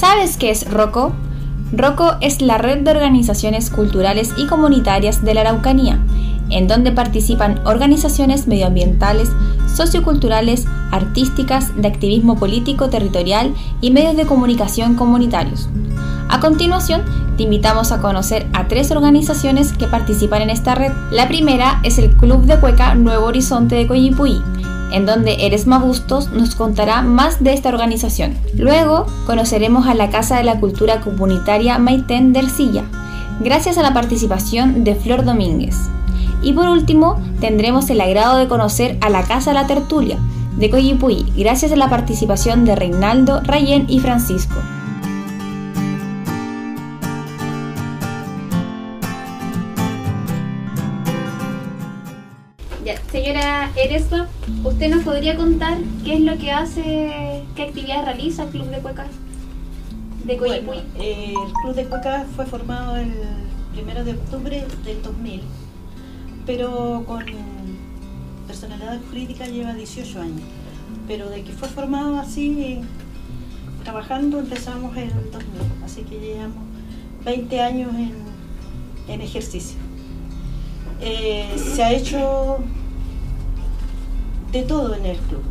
¿Sabes qué es ROCO? ROCO es la red de organizaciones culturales y comunitarias de la Araucanía, en donde participan organizaciones medioambientales, socioculturales, artísticas, de activismo político territorial y medios de comunicación comunitarios. A continuación, te invitamos a conocer a tres organizaciones que participan en esta red. La primera es el Club de Cueca Nuevo Horizonte de Coyipulli, en donde Eresma Bustos nos contará más de esta organización. Luego conoceremos a la Casa de la Cultura Comunitaria Maitén de Ercilla, gracias a la participación de Flor Domínguez. Y por último, tendremos el agrado de conocer a la Casa la Tertulia de Coyipuy, gracias a la participación de Reinaldo, Rayén y Francisco. Señora Eresma, ¿usted nos podría contar qué es lo que hace, qué actividades realiza el Club de Cuecas de Coyipuy? Eh, el Club de Cuecas fue formado el 1 de octubre del 2000 pero con personalidad jurídica lleva 18 años. Pero de que fue formado así, trabajando, empezamos en el 2000, así que llevamos 20 años en, ejercicio. Eh, se ha hecho de todo en el club.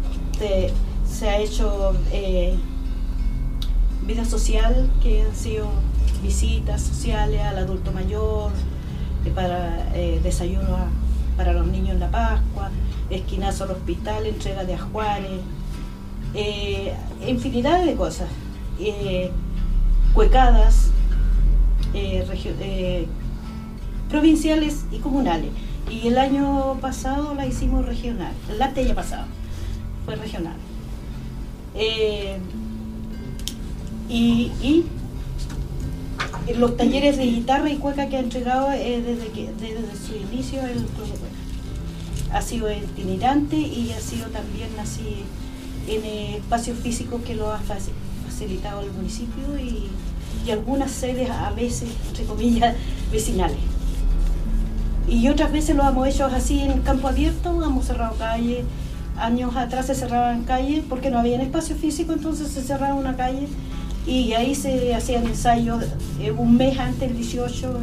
se ha hecho eh, vida social, que han sido visitas sociales al adulto mayor, para eh, desayuno para los niños en la Pascua, esquinazo al hospital, entrega de ajuares, eh, infinidad de cosas, eh, cuecadas provinciales y comunales. Y el año pasado la hicimos regional, el año pasado fue regional. y los talleres de guitarra y cueca que ha entregado eh, desde, desde su inicio el Club de Cueca. Ha sido itinerante y ha sido también así en espacios físicos que lo ha facilitado el municipio y, algunas sedes a veces, entre comillas, vecinales. Y otras veces lo hemos hecho así en campo abierto, hemos cerrado calles. Años atrás se cerraban calles porque no había espacio físico, entonces se cerraba una calle y ahí se hacían ensayos eh, un mes antes del 18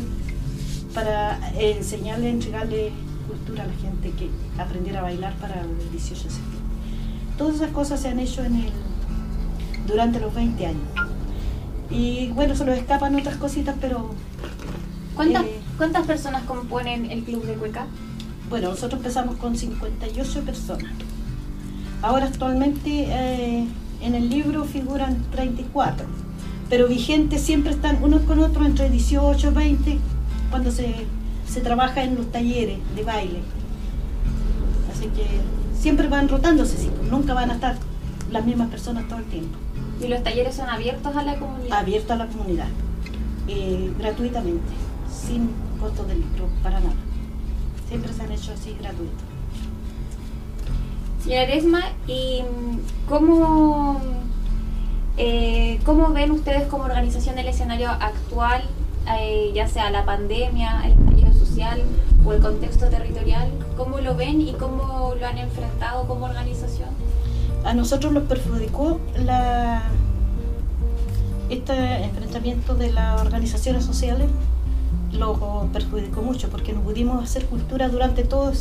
para enseñarle, entregarle cultura a la gente que aprendiera a bailar para el 18 de septiembre. Todas esas cosas se han hecho en el, durante los 20 años. Y bueno, se nos escapan otras cositas, pero... ¿Cuántas, eh, ¿Cuántas personas componen el Club de Cueca? Bueno, nosotros empezamos con 58 personas. Ahora actualmente eh, en el libro figuran 34, pero vigentes siempre están unos con otros entre 18 y 20 cuando se, trabaja en los talleres de baile. Así que siempre van rotándose, nunca van a estar las mismas personas todo el tiempo. ¿Y los talleres son abiertos a la comunidad? Abiertos a la comunidad, eh, gratuitamente, sin costo del libro, para nada. Siempre se han hecho así gratuitos. Señora Desma, ¿y cómo, eh, cómo ven ustedes como organización el escenario actual, eh, ya sea la pandemia, el estallido social o el contexto territorial? ¿Cómo lo ven y cómo lo han enfrentado como organización? A nosotros nos perjudicó la, este enfrentamiento de las organizaciones sociales, lo perjudicó mucho porque no pudimos hacer cultura durante todo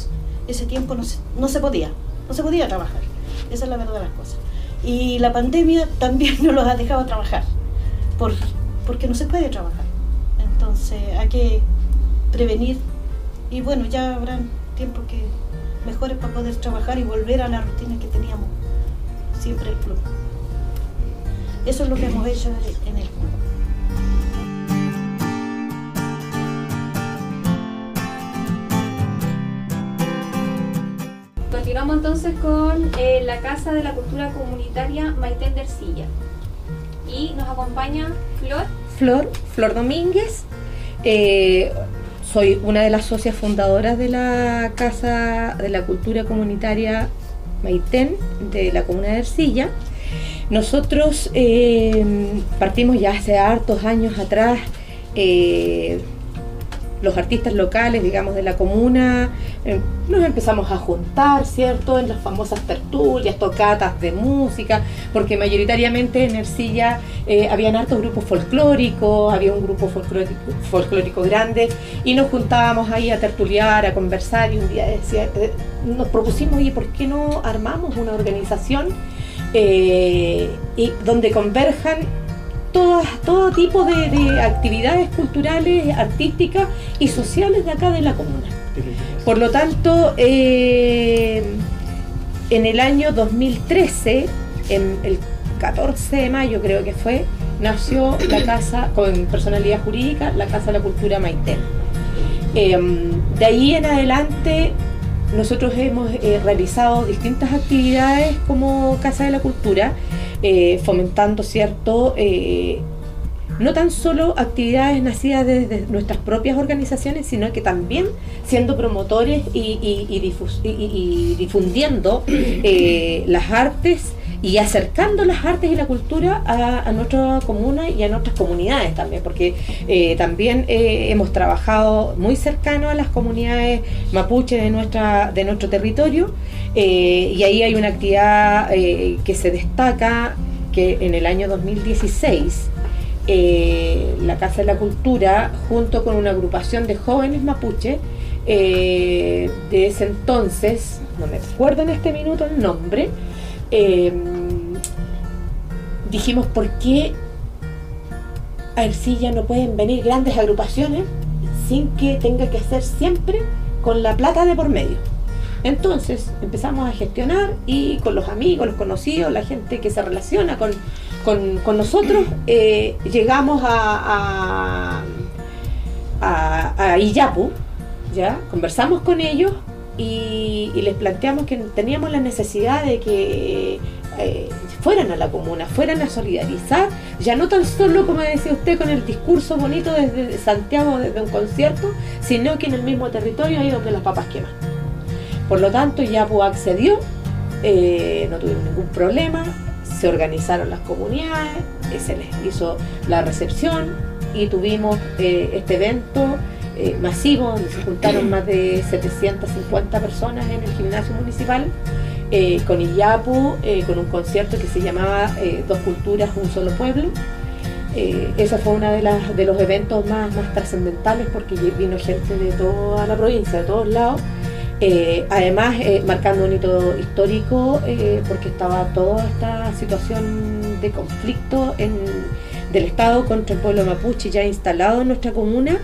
ese tiempo, no se podía no se podía trabajar. Esa es la verdad de las cosas. Y la pandemia también no los ha dejado trabajar, por, porque no se puede trabajar. Entonces hay que prevenir y bueno, ya habrán tiempos que mejores para poder trabajar y volver a la rutina que teníamos siempre el club. Eso es lo que hemos hecho en el club. Continuamos entonces con eh, la Casa de la Cultura Comunitaria Maite Dercilla. Y nos acompaña Flor. Flor, Flor Domínguez. Eh, soy una de las socias fundadoras de la Casa de la Cultura Comunitaria Maitén de la Comuna de Ercilla. Nosotros eh, partimos ya hace hartos años atrás los artistas locales, digamos, de la comuna, eh, nos empezamos a juntar, ¿cierto? En las famosas tertulias, tocatas de música, porque mayoritariamente en Ercilla eh, habían hartos grupos folclóricos, había un grupo folclórico, folclórico grande, y nos juntábamos ahí a tertuliar, a conversar, y un día decía, eh, nos propusimos, oye, ¿por qué no armamos una organización y donde converjan todo tipo de, actividades culturales, artísticas y sociales de acá de la comuna. Por lo tanto, eh, en el año 2013, en el 14 de mayo creo que fue, nació la casa con personalidad jurídica, la Casa de la Cultura Maite. Eh, de ahí en adelante nosotros hemos eh, realizado distintas actividades como Casa de la Cultura eh, fomentando, ¿cierto? Eh, no tan solo actividades nacidas desde nuestras propias organizaciones, sino que también siendo promotores y, difundiendo eh, las artes y acercando las artes y la cultura a, nuestra comuna y a nuestras comunidades también, porque también hemos trabajado muy cercano a las comunidades mapuche de, nuestra, de nuestro territorio eh, y ahí hay una actividad eh, que se destaca que en el año 2016 eh, la Casa de la Cultura, junto con una agrupación de jóvenes mapuche, de ese entonces, no me acuerdo en este minuto el nombre, dijimos por qué a Ercilla no pueden venir grandes agrupaciones sin que tenga que hacer siempre con la plata de por medio. Entonces empezamos a gestionar y con los amigos, los conocidos, la gente que se relaciona con, nosotros, eh, llegamos a, a, Iyapu, ¿ya? conversamos con ellos y, les planteamos que teníamos la necesidad de que eh, fueran a la comuna, fueran a solidarizar, ya no tan solo, como decía usted, con el discurso bonito desde Santiago, desde un concierto, sino que en el mismo territorio, ahí donde las papas queman. Por lo tanto, Yapu accedió, eh, no tuvimos ningún problema, se organizaron las comunidades, eh, se les hizo la recepción y tuvimos este evento masivo donde se juntaron más de 750 personas en el gimnasio municipal. con Iyapu, con un concierto que se llamaba Dos Culturas, un solo pueblo. ese fue uno de, de los eventos más, más trascendentales porque vino gente de toda la provincia, de todos lados, eh, además, eh, marcando un hito histórico, eh, porque estaba toda esta situación de conflicto del Estado contra el pueblo mapuche ya instalado en nuestra comuna.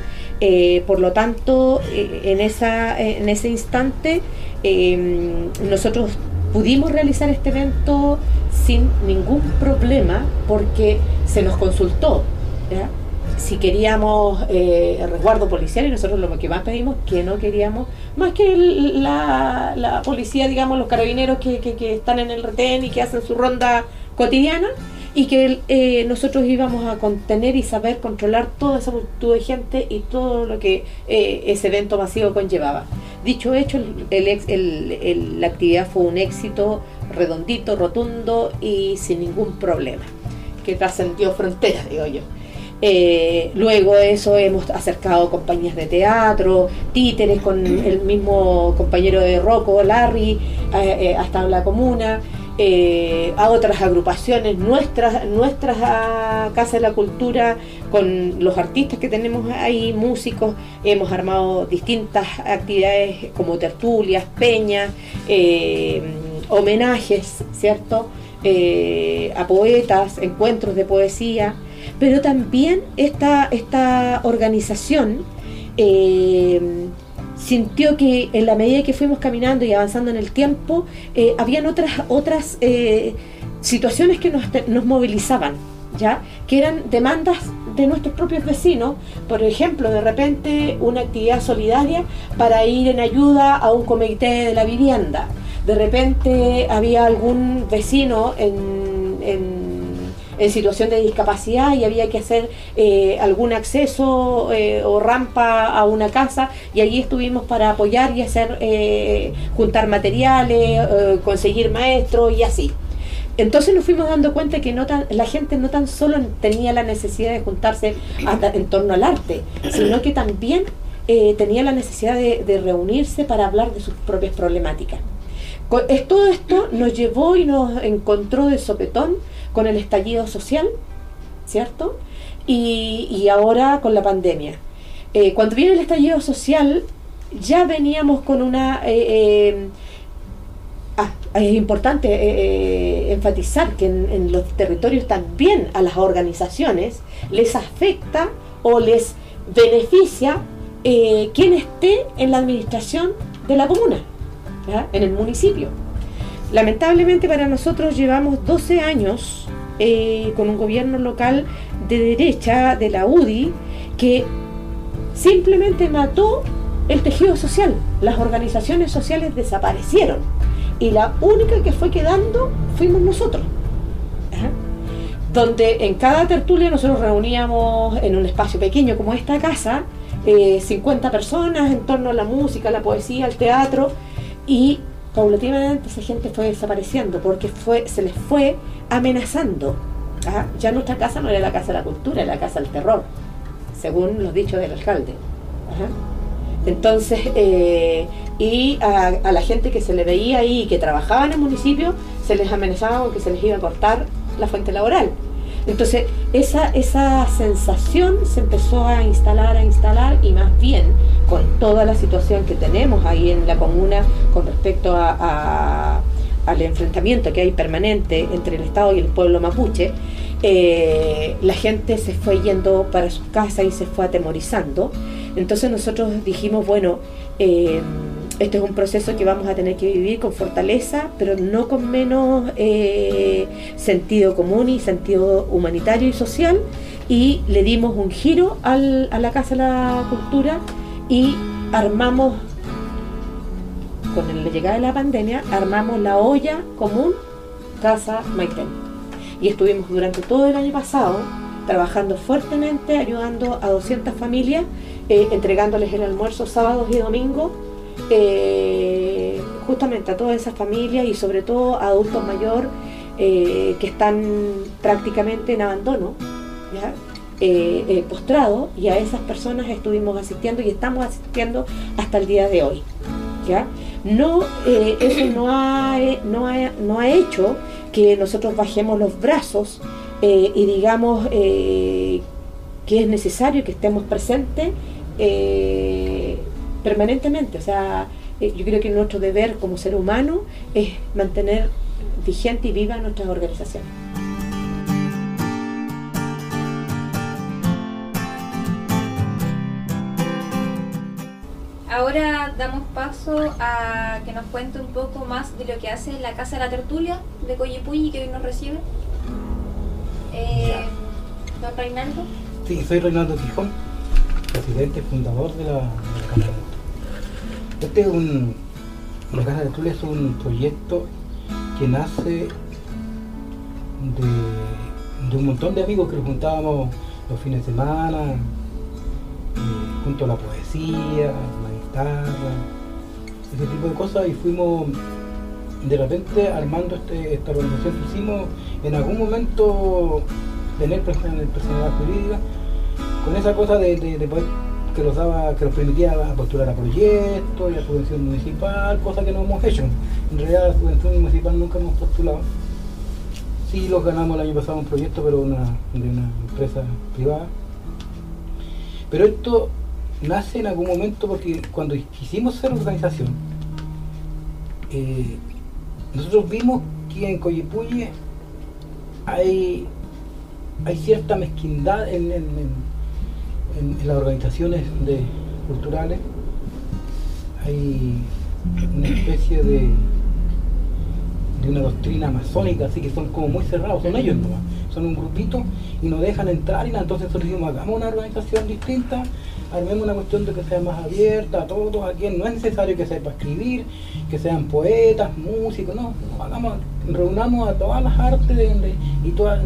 Por lo tanto, en, esa, en ese instante, nosotros pudimos realizar este evento sin ningún problema porque se nos consultó si queríamos eh, resguardo policial y nosotros lo que más pedimos que no queríamos, más que la, policía, digamos, los carabineros que, que, están en el retén y que hacen su ronda cotidiana, y que eh, nosotros íbamos a contener y saber controlar toda esa multitud de gente y todo lo que eh, ese evento masivo conllevaba. Dicho hecho, el, la actividad fue un éxito redondito, rotundo y sin ningún problema, que trascendió fronteras, digo yo. Eh, luego eso hemos acercado compañías de teatro, títeres con el mismo compañero de Rocco, Larry, eh, eh, hasta la comuna, a otras agrupaciones, nuestras, nuestras Casa de la Cultura, con los artistas que tenemos ahí, músicos, hemos armado distintas actividades como tertulias, peñas, homenajes, ¿cierto? a poetas, encuentros de poesía pero también esta, esta organización eh, sintió que en la medida que fuimos caminando y avanzando en el tiempo, eh, habían otras, otras eh, situaciones que nos, nos movilizaban, ¿ya? que eran demandas de nuestros propios vecinos, por ejemplo, de repente una actividad solidaria para ir en ayuda a un comité de la vivienda. De repente había algún vecino en, en en situación de discapacidad y había que hacer eh, algún acceso eh, o rampa a una casa y allí estuvimos para apoyar y hacer eh, juntar materiales, conseguir maestros y así. Entonces nos fuimos dando cuenta que no la gente no tan solo tenía la necesidad de juntarse en torno al arte, sino que también tenía la necesidad de, reunirse para hablar de sus propias problemáticas. todo esto nos llevó y nos encontró de sopetón con el estallido social, ¿cierto? Y, ahora con la pandemia. Eh, cuando viene el estallido social, ya veníamos con una... Eh, ah, es importante enfatizar que en, en, los territorios también a las organizaciones les afecta o les beneficia eh, quien esté en la administración de la comuna, en el municipio. Lamentablemente para nosotros llevamos 12 años eh, con un gobierno local de derecha, de la UDI, que simplemente mató el tejido social. Las organizaciones sociales desaparecieron. Y la única que fue quedando fuimos nosotros. Donde en cada tertulia nosotros reuníamos en un espacio pequeño como esta casa, 50 eh, personas en torno a la música, la poesía, el teatro, y paulatinamente esa gente fue desapareciendo porque fue, se les fue amenazando. ¿ah? Ya nuestra casa no era la casa de la cultura, era la casa del terror, según los dichos del alcalde. Entonces, eh, y a, la gente que se le veía ahí, que trabajaba en el municipio, se les amenazaba con que se les iba a cortar la fuente laboral. Entonces, esa, esa sensación se empezó a instalar, a instalar, y más bien con toda la situación que tenemos ahí en la comuna con respecto al enfrentamiento que hay permanente entre el Estado y el pueblo mapuche, eh, la gente se fue yendo para sus casas y se fue atemorizando. Entonces nosotros dijimos, bueno, eh, este es un proceso que vamos a tener que vivir con fortaleza, pero no con menos eh, sentido común y sentido humanitario y social. Y le dimos un giro a la Casa de la Cultura y armamos, con la llegada de la pandemia, armamos la olla común Casa Maitén. Y estuvimos durante todo el año pasado trabajando fuertemente, ayudando a 200 familias, eh, entregándoles el almuerzo sábados y domingos eh, justamente a todas esas familias y sobre todo a adultos mayores eh, que están prácticamente en abandono, eh, postrados, y a esas personas estuvimos asistiendo y estamos asistiendo hasta el día de hoy. ¿ya? No, eso no ha, no, ha, no ha hecho que nosotros bajemos los brazos y digamos que es necesario que estemos presentes permanentemente. O sea, eh, yo creo que nuestro deber como ser humano es mantener vigente y viva nuestras organizaciones. Ahora damos paso a que nos cuente un poco más de lo que hace la Casa de la Tertulia de Coyipuyi que hoy nos recibe. Eh, ¿Don Reinaldo? Sí, soy Reinaldo Quijón, presidente fundador de la, de la este es un. La Casa de Tertulia es un proyecto que nace de, un montón de amigos que nos juntábamos los fines de semana, eh, junto a la poesía, la guitarra, ese tipo de cosas, y fuimos de repente armando este, esta organización que hicimos en algún momento tener personalidad jurídica con esa cosa de, de poder que nos daba, que nos permitía postular a proyectos y a subvención municipal, cosa que no hemos hecho. En realidad la subvención municipal nunca hemos postulado. Sí los ganamos el año pasado un proyecto, pero una, de una empresa privada. Pero esto nace en algún momento porque cuando quisimos ser organización, eh, nosotros vimos que en Coyipuye hay, hay cierta mezquindad en las organizaciones de, culturales. Hay una especie de, de una doctrina masónica, así que son como muy cerrados, son ellos nomás, son un grupito y nos dejan entrar y entonces nosotros decimos, hagamos una organización distinta, armemos una cuestión de que sea más abierta a todos, a quien no es necesario que sepa escribir, que sean poetas, músicos, no, reunamos a todas las artes y todas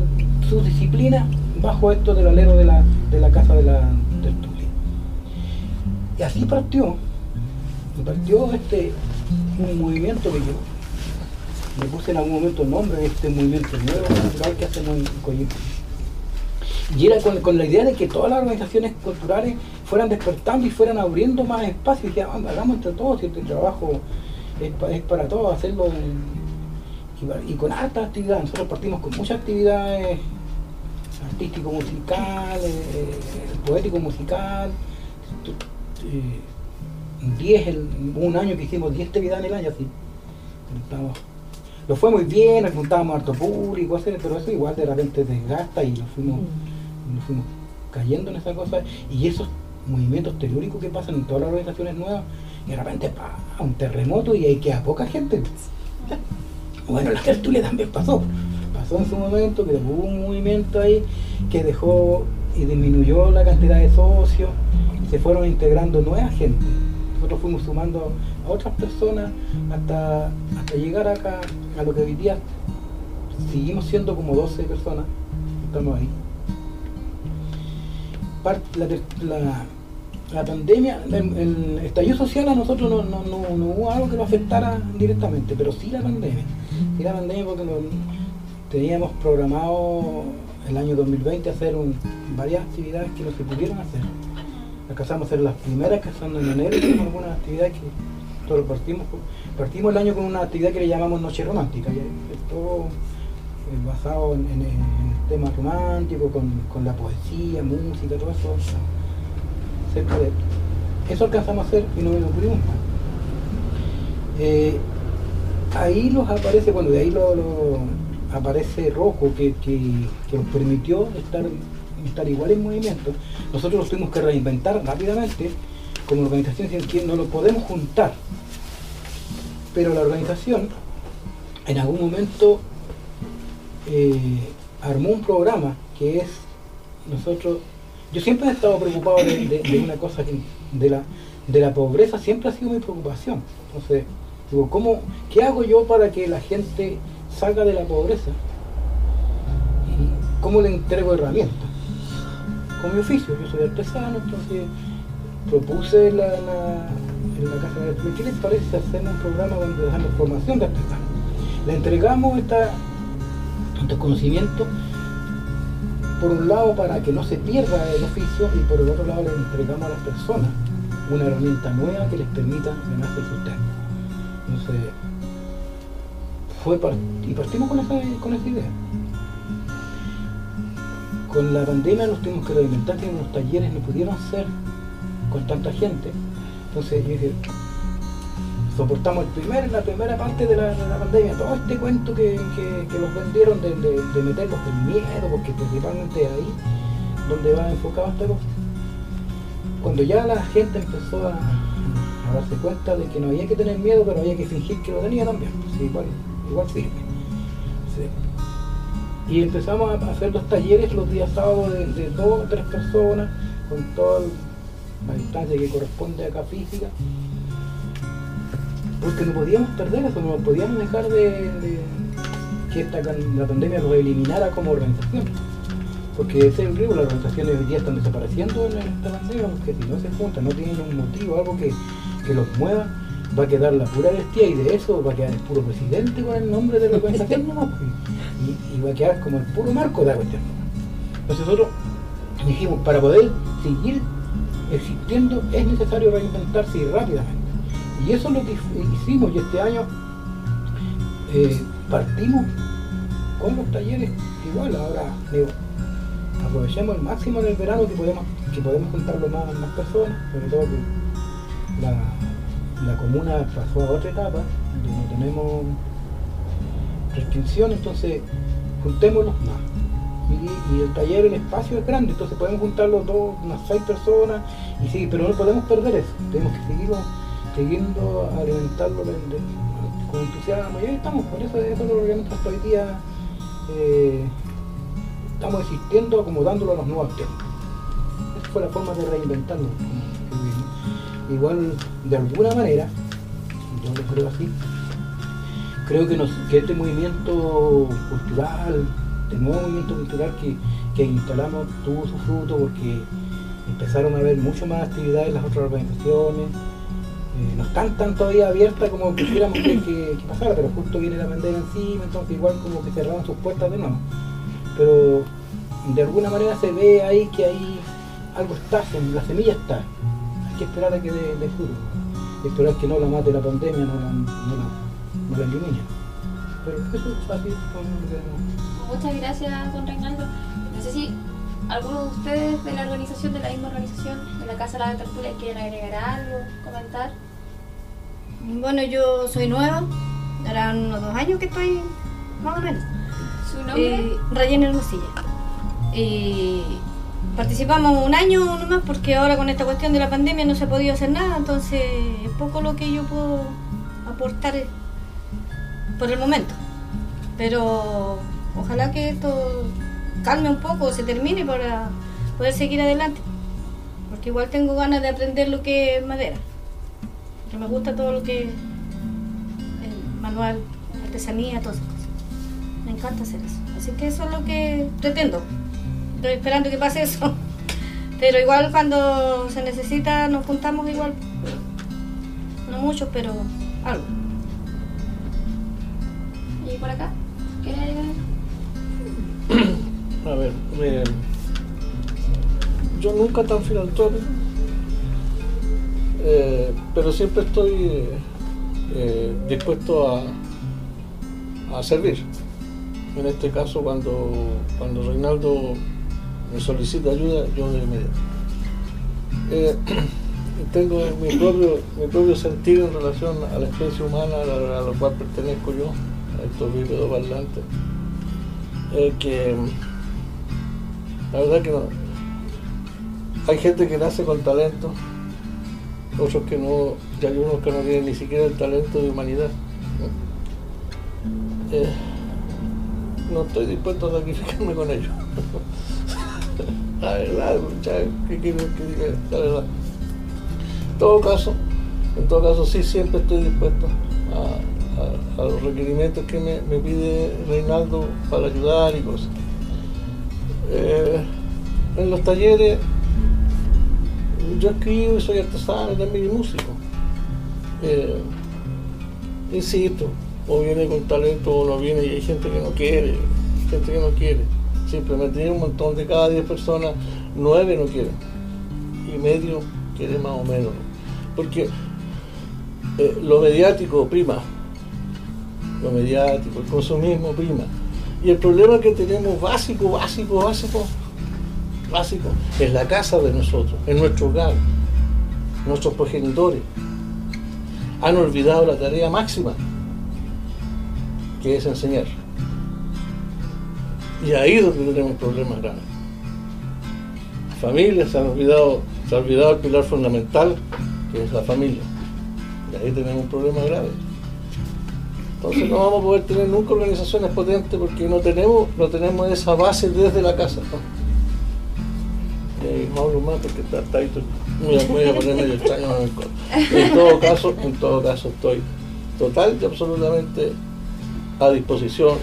sus disciplinas bajo esto del alero de la, de la casa de la tertulia. Y así partió, partió este un movimiento que yo me puse en algún momento el nombre de este movimiento nuevo cultural que hacemos en Coyimbo. Y era con, la idea de que todas las organizaciones culturales fueran despertando y fueran abriendo más espacio y "Ah, hagamos entre todos, si este trabajo es, pa- es para todos, hacerlo en- y, y con alta actividad. Nosotros partimos con muchas actividades artístico-musical, eh, poético-musical, tu- eh, 10, el- un año que hicimos 10 actividades en el año, así. Estábamos- Lo fue muy bien, nos juntábamos harto público, pero eso igual de repente desgasta y nos fuimos, nos fuimos cayendo en esa cosa. Y esos movimientos telúricos que pasan en todas las organizaciones nuevas, y de repente pa, un terremoto y ahí queda poca gente. Bueno, la tertulia también pasó. Pasó en su momento que hubo un movimiento ahí que dejó y disminuyó la cantidad de socios se fueron integrando nueva gente. Nosotros fuimos sumando a otras personas hasta, hasta llegar acá a lo que hoy día seguimos siendo como 12 personas. Estamos ahí. La, la- la pandemia, el, el estallido social a nosotros no, no, no, no hubo algo que nos afectara directamente, pero sí la pandemia. Sí la pandemia porque teníamos programado el año 2020 hacer varias actividades que no se pudieron hacer. Alcanzamos a hacer las primeras que en enero, hicimos algunas actividades que nosotros partimos, partimos el año con una actividad que le llamamos Noche Romántica, y todo eh, basado en, en- en el tema romántico, con, con la poesía, música, todo eso. Eso alcanzamos a hacer y no nos pudimos más. Eh, ahí los aparece, bueno, de ahí lo, aparece Rojo, que, que, nos permitió estar, estar igual en movimiento. Nosotros nos tuvimos que reinventar rápidamente como organización, sin que no lo podemos juntar. Pero la organización en algún momento eh, armó un programa que es nosotros yo siempre he estado preocupado de, de- de una cosa de la de la pobreza siempre ha sido mi preocupación. Entonces digo cómo qué hago yo para que la gente salga de la pobreza y cómo le entrego herramientas con mi oficio yo soy artesano entonces propuse la, la- en la casa de ¿qué les parece si hacemos un programa donde dejamos formación de artesanos? Le entregamos esta, estos conocimientos, por un lado para que no se pierda el oficio y por el otro lado le entregamos a las personas una herramienta nueva que les permita ganarse el sustento. Entonces, fue par- y partimos con esa, con esa idea. Con la pandemia nos tuvimos que reinventar, que los talleres no pudieron ser con tanta gente. Entonces yo dije, soportamos el primer, la primera parte de la, de la pandemia, todo este cuento que, que, que nos vendieron de, de, de meterlos en miedo, porque principalmente ahí donde va enfocado esta cosa. Cuando ya la gente empezó a, darse cuenta de que no había que tener miedo, pero había que fingir que lo tenía también, igual, igual sirve. Sí. Y empezamos a hacer los talleres los días sábados de, de dos o tres personas, con toda la distancia que corresponde acá física, porque no podíamos perder eso, no podíamos dejar de, de que esta, la pandemia nos eliminara como organización. Porque ese es el río, las organizaciones hoy día están desapareciendo en esta pandemia, porque si no se juntan, no tienen un motivo, algo que, que los mueva, va a quedar la pura bestia y de eso va a quedar el puro presidente con el nombre de la organización nomás, pues, y, y va a quedar como el puro marco de la cuestión. Entonces nosotros dijimos, para poder seguir existiendo es necesario reinventarse y rápidamente. Y eso es lo que hicimos y este año eh, partimos con los talleres igual, ahora digo, aprovechemos el máximo en el verano que podemos, que podemos juntarlo más, personas, sobre todo que la, la comuna pasó a otra etapa, donde no tenemos restricción, entonces juntémoslos más. Y, y el taller, el espacio es grande, entonces podemos juntarlo dos, unas seis personas, y sí, pero no podemos perder eso, tenemos que seguirlo, siguiendo alimentarlo con entusiasmo, y ahí estamos, por eso, eso es lo que nosotros hoy día eh, estamos existiendo, acomodándolo a los nuevos tiempos. Esa fue la forma de tuvimos. Igual, de alguna manera, yo lo creo así, creo que, este movimiento cultural, este nuevo movimiento cultural que, que instalamos tuvo su fruto porque empezaron a haber mucho más actividades en las otras organizaciones. No están tan todavía abiertas como quisiéramos que, pasara, pero justo viene la pandemia encima, entonces igual como que cerraron sus puertas de nuevo. Pero de alguna manera se ve ahí que hay, algo está, la semilla está. Hay que esperar a que dé, dé fruto. Esperar que no la mate la pandemia, no la, no la, no la elimine. Pero eso es tenemos. Muchas gracias, don Reinaldo. No sé si algunos de ustedes de la organización, de la misma organización, de la Casa de la Tertulia, quieren agregar algo, comentar. Bueno, yo soy nueva, harán unos dos años que estoy, más o menos. ¿Su nombre? Eh, Rayen Hermosilla. Y participamos un año nomás porque ahora con esta cuestión de la pandemia no se ha podido hacer nada, entonces es poco lo que yo puedo aportar por el momento. Pero ojalá que esto calme un poco, se termine para poder seguir adelante. Porque igual tengo ganas de aprender lo que es madera. Porque me gusta todo lo que es el manual, artesanía, todas esas cosas. Me encanta hacer eso. Así que eso es lo que pretendo. Estoy esperando que pase eso. Pero igual cuando se necesita nos juntamos igual. No muchos, pero algo. ¿Y por acá? A ver, eh, yo nunca tan filantrópico, eh, pero siempre estoy eh, dispuesto a, a servir. En este caso, cuando, cuando Reinaldo me solicita ayuda, yo de inmediato. Eh, tengo mi propio, mi propio sentido en relación a la especie humana a la, cual pertenezco yo, a estos bípedos parlantes. Que la verdad que no. Hay gente que nace con talento, otros que no, y hay unos que no tienen ni siquiera el talento de humanidad. ¿no? Eh, estoy dispuesto a sacrificarme con ellos. la verdad, muchachos, ¿qué quiero que diga? La verdad. En todo caso, en todo caso sí siempre estoy dispuesto a, los requerimientos que me pide Reinaldo para ayudar y cosas. Eh, en los talleres yo escribo y soy artesano también músico. Eh, insisto, o viene con talento o no viene y hay gente que no quiere, gente que no quiere. Simplemente hay un montón de cada 10 personas, 9 no quieren. Y medio quiere más o menos. Porque eh, lo mediático prima. Lo mediático, el consumismo prima. Y el problema que tenemos básico, básico, básico, básico, es la casa de nosotros, en nuestro hogar, nuestros progenitores. Han olvidado la tarea máxima, que es enseñar. Y ahí es donde tenemos problemas graves. Familias se han olvidado, se ha olvidado el pilar fundamental, que es la familia. Y ahí tenemos un problema grave. Entonces no vamos a poder tener nunca organizaciones potentes porque no tenemos, no tenemos esa base desde la casa. ¿no? Eh, no está, está ahí, a- me voy a poner medio extraño en el todo caso, en todo caso estoy total y absolutamente a disposición,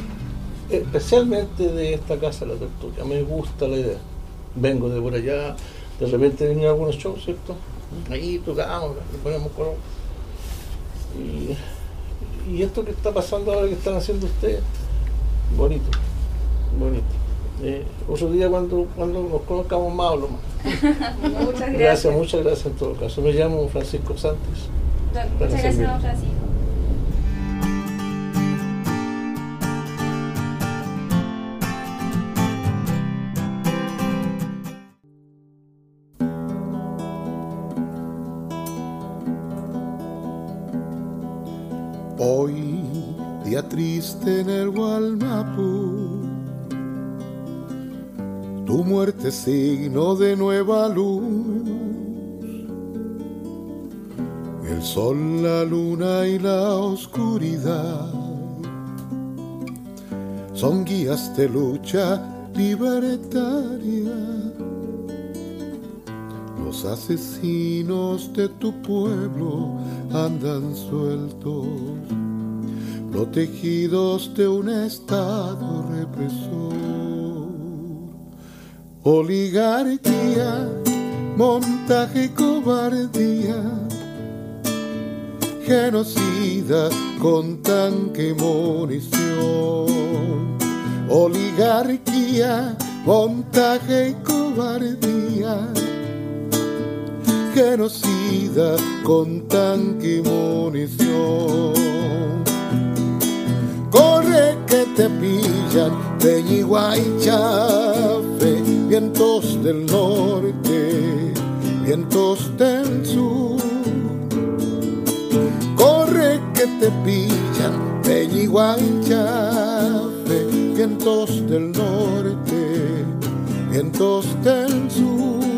especialmente de esta casa de la tertulia. Me gusta la idea. Vengo de por allá, de repente vienen algunos shows, ¿cierto? Ahí tocamos, le ponemos color. Y esto que está pasando ahora que están haciendo ustedes, bonito, bonito. Eh, otro día cuando, cuando nos conozcamos más hablo más. Muchas gracias. Gracias, muchas gracias en todo caso. Me llamo Francisco Santos. Muchas gracias, don Francisco. Triste en el Gualmapu, tu muerte signo de nueva luz. El sol, la luna y la oscuridad son guías de lucha libertaria. Los asesinos de tu pueblo andan sueltos, protegidos de un estado represor. Oligarquía, montaje cobardía, genocida con tanque munición. Oligarquía, montaje cobardía, genocida con tanque y munición. Que te pillan, Peñigua y vientos del norte, vientos del sur. Corre que te pillan, Peñigua y vientos del norte, vientos del sur.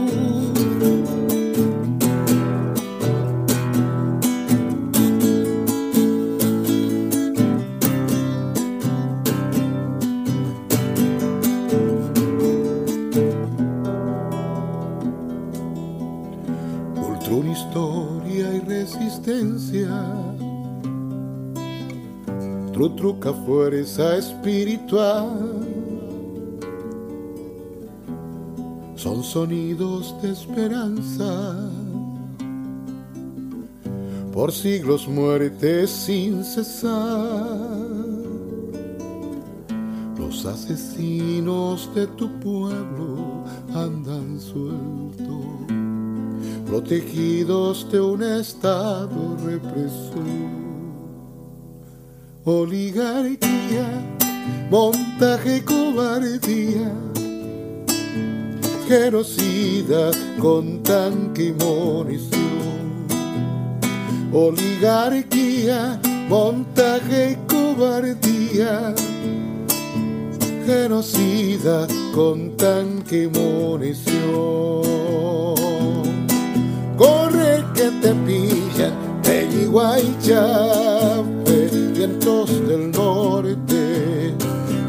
Trutruca fuerza espiritual. Son sonidos de esperanza. Por siglos muerte sin cesar. Los asesinos de tu pueblo andan sueltos protegidos de un estado represor. Oligarquía, montaje cobardía, genocida con tanque y munición. Oligarquía, montaje cobardía, genocida con tanque y munición corre que te pillan, y Chafe, vientos del norte,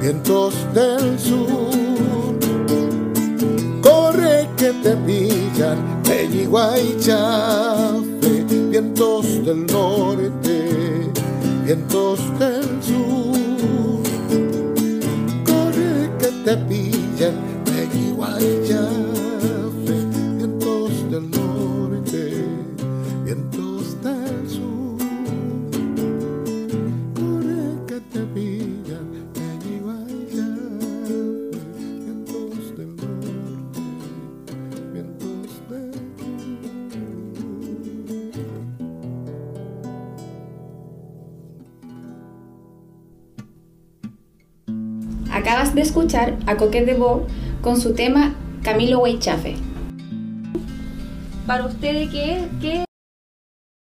vientos del sur. Corre que te pillan, Peñigua y Chafe, vientos del norte, vientos del sur. Corre que te pillan, escuchar a Coquet de Bo con su tema Camilo Weichafe. Para ustedes, ¿qué, qué